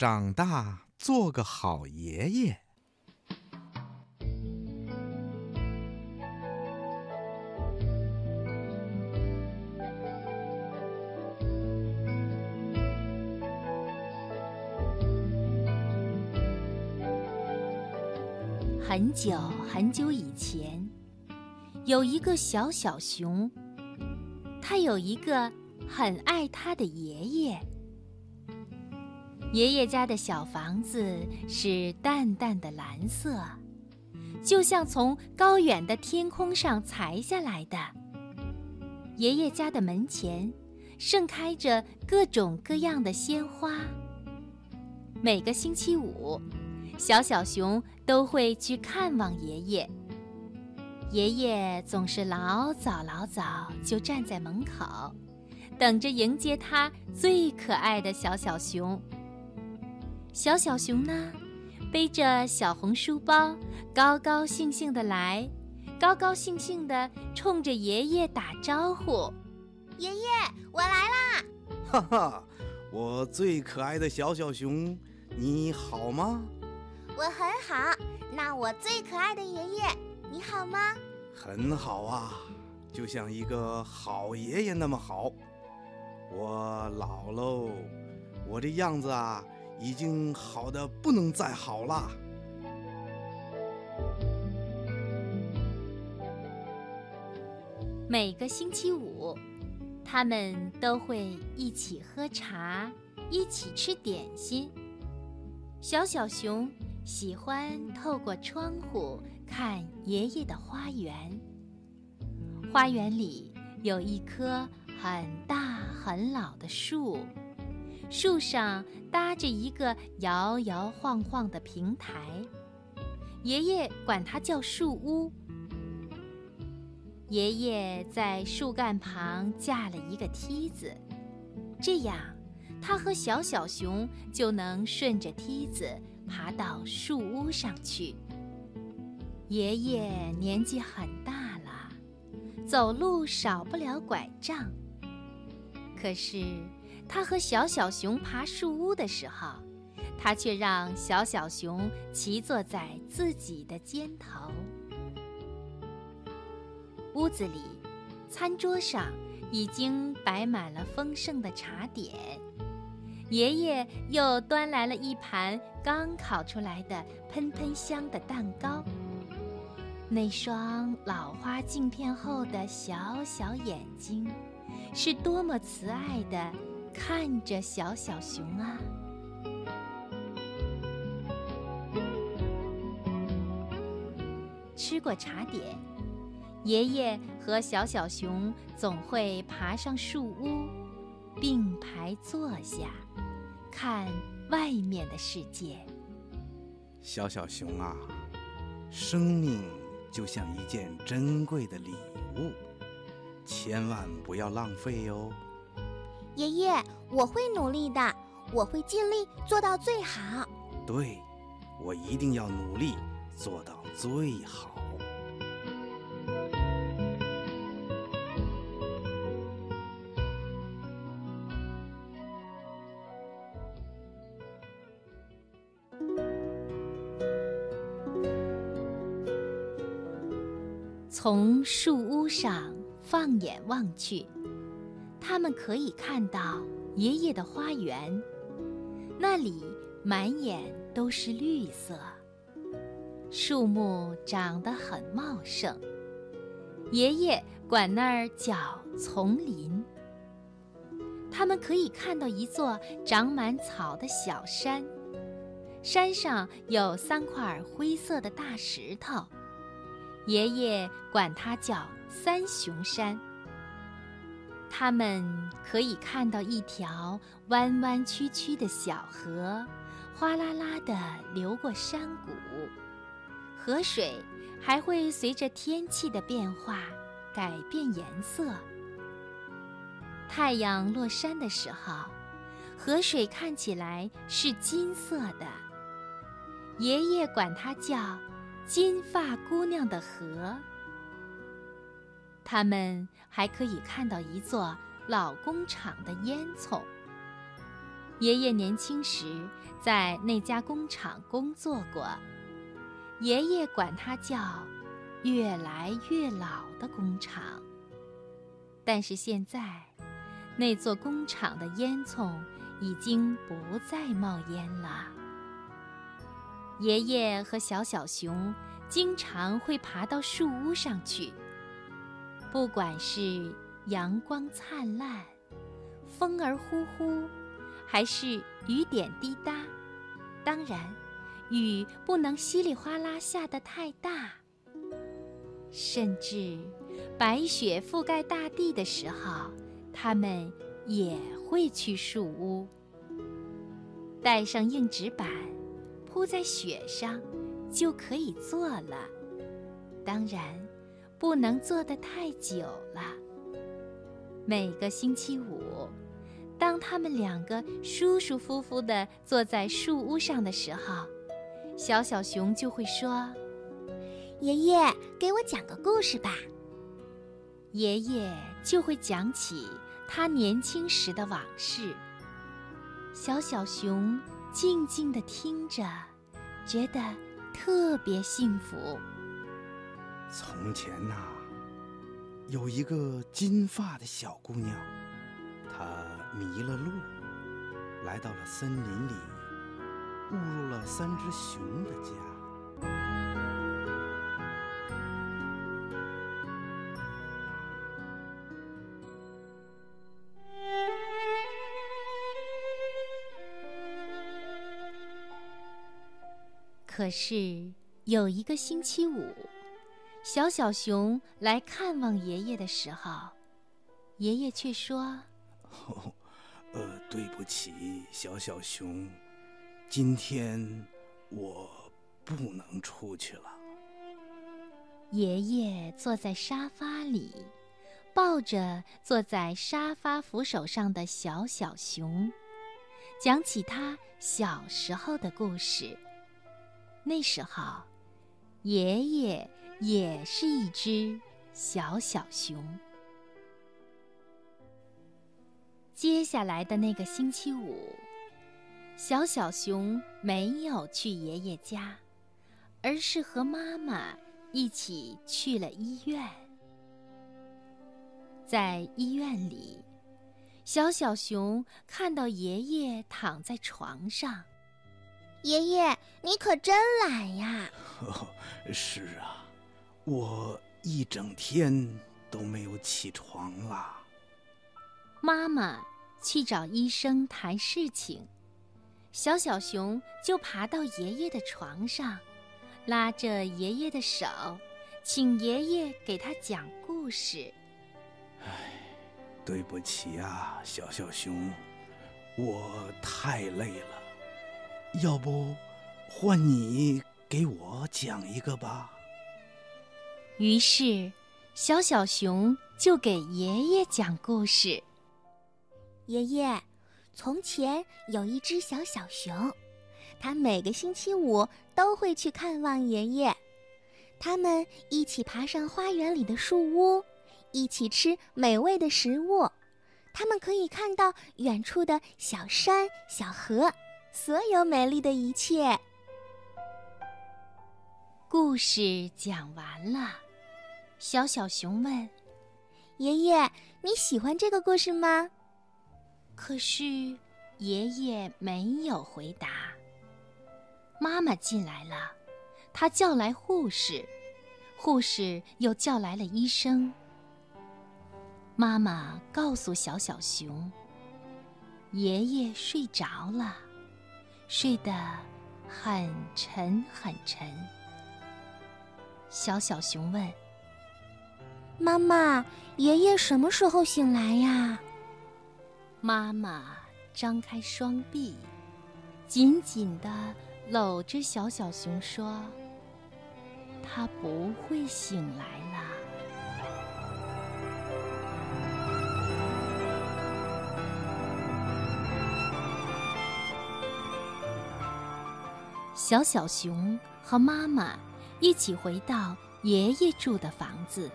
长大做个好爷爷。很久很久以前，有一个小小熊，它有一个很爱它的爷爷。爷爷家的小房子是淡淡的蓝色，就像从高远的天空上裁下来的。爷爷家的门前盛开着各种各样的鲜花。每个星期五。小小熊都会去看望爷爷。爷爷总是老早老早就站在门口，等着迎接他最可爱的小小熊。小小熊呢，背着小红书包，高高兴兴的来，高高兴兴的冲着爷爷打招呼：“爷爷，我来啦！”哈哈，我最可爱的小小熊，你好吗？我很好，那我最可爱的爷爷，你好吗？很好啊，就像一个好爷爷那么好。我老喽，我这样子啊，已经好的不能再好了。每个星期五，他们都会一起喝茶，一起吃点心。小小熊。喜欢透过窗户看爷爷的花园。花园里有一棵很大很老的树，树上搭着一个摇摇晃晃的平台，爷爷管它叫树屋。爷爷在树干旁架了一个梯子，这样他和小小熊就能顺着梯子。爬到树屋上去。爷爷年纪很大了，走路少不了拐杖。可是他和小小熊爬树屋的时候，他却让小小熊骑坐在自己的肩头。屋子里，餐桌上已经摆满了丰盛的茶点。爷爷又端来了一盘刚烤出来的喷喷香的蛋糕。那双老花镜片后的小小眼睛，是多么慈爱的看着小小熊啊！吃过茶点，爷爷和小小熊总会爬上树屋，并排坐下。看外面的世界，小小熊啊，生命就像一件珍贵的礼物，千万不要浪费哟。爷爷，我会努力的，我会尽力做到最好。对，我一定要努力做到最好。从树屋上放眼望去，他们可以看到爷爷的花园，那里满眼都是绿色，树木长得很茂盛。爷爷管那儿叫丛林。他们可以看到一座长满草的小山，山上有三块灰色的大石头。爷爷管它叫三雄山。他们可以看到一条弯弯曲曲的小河，哗啦啦地流过山谷。河水还会随着天气的变化改变颜色。太阳落山的时候，河水看起来是金色的。爷爷管它叫。金发姑娘的河，他们还可以看到一座老工厂的烟囱。爷爷年轻时在那家工厂工作过，爷爷管它叫“越来越老的工厂”。但是现在，那座工厂的烟囱已经不再冒烟了。爷爷和小小熊经常会爬到树屋上去，不管是阳光灿烂，风儿呼呼。还是雨点滴答，当然，雨不能稀里哗啦下得太大。甚至白雪覆盖大地的时候，他们也会去树屋，带上硬纸板，铺在雪上，就可以坐了。当然，不能坐得太久了。每个星期五。当他们两个舒舒服服地坐在树屋上的时候，小小熊就会说：“爷爷，给我讲个故事吧。”爷爷就会讲起他年轻时的往事。小小熊静静地听着，觉得特别幸福。从前呐，有一个金发的小姑娘。她迷了路，来到了森林里，误入了三只熊的家。可是有一个星期五，小小熊来看望爷爷的时候，爷爷却说。哦，呃，对不起，小小熊，今天我不能出去了。爷爷坐在沙发里，抱着坐在沙发扶手上的小小熊，讲起他小时候的故事。那时候，爷爷也是一只小小熊。接下来的那个星期五，小小熊没有去爷爷家，而是和妈妈一起去了医院。在医院里，小小熊看到爷爷躺在床上。爷爷，你可真懒呀！是啊，我一整天都没有起床啦。妈妈。去找医生谈事情，小小熊就爬到爷爷的床上，拉着爷爷的手，请爷爷给他讲故事。唉，对不起啊，小小熊，我太累了，要不换你给我讲一个吧。于是，小小熊就给爷爷讲故事。爷爷，从前有一只小小熊，它每个星期五都会去看望爷爷。他们一起爬上花园里的树屋，一起吃美味的食物。他们可以看到远处的小山、小河，所有美丽的一切。故事讲完了，小小熊问：“爷爷，你喜欢这个故事吗？”可是，爷爷没有回答。妈妈进来了，她叫来护士，护士又叫来了医生。妈妈告诉小小熊：“爷爷睡着了，睡得很沉很沉。”小小熊问：“妈妈，爷爷什么时候醒来呀？”妈妈张开双臂，紧紧地搂着小小熊，说：“他不会醒来了。”小小熊和妈妈一起回到爷爷住的房子，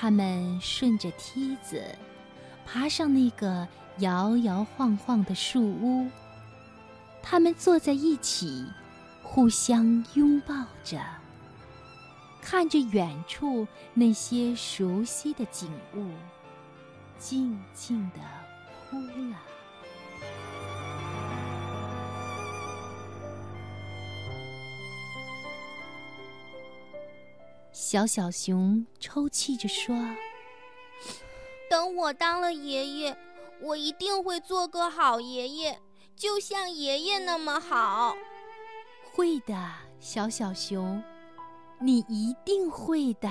他们顺着梯子。爬上那个摇摇晃晃的树屋。他们坐在一起，互相拥抱着，看着远处那些熟悉的景物，静静地哭了。小小熊抽泣着说：“等我当了爷爷，我一定会做个好爷爷，就像爷爷那么好。”会的，小小熊，你一定会的。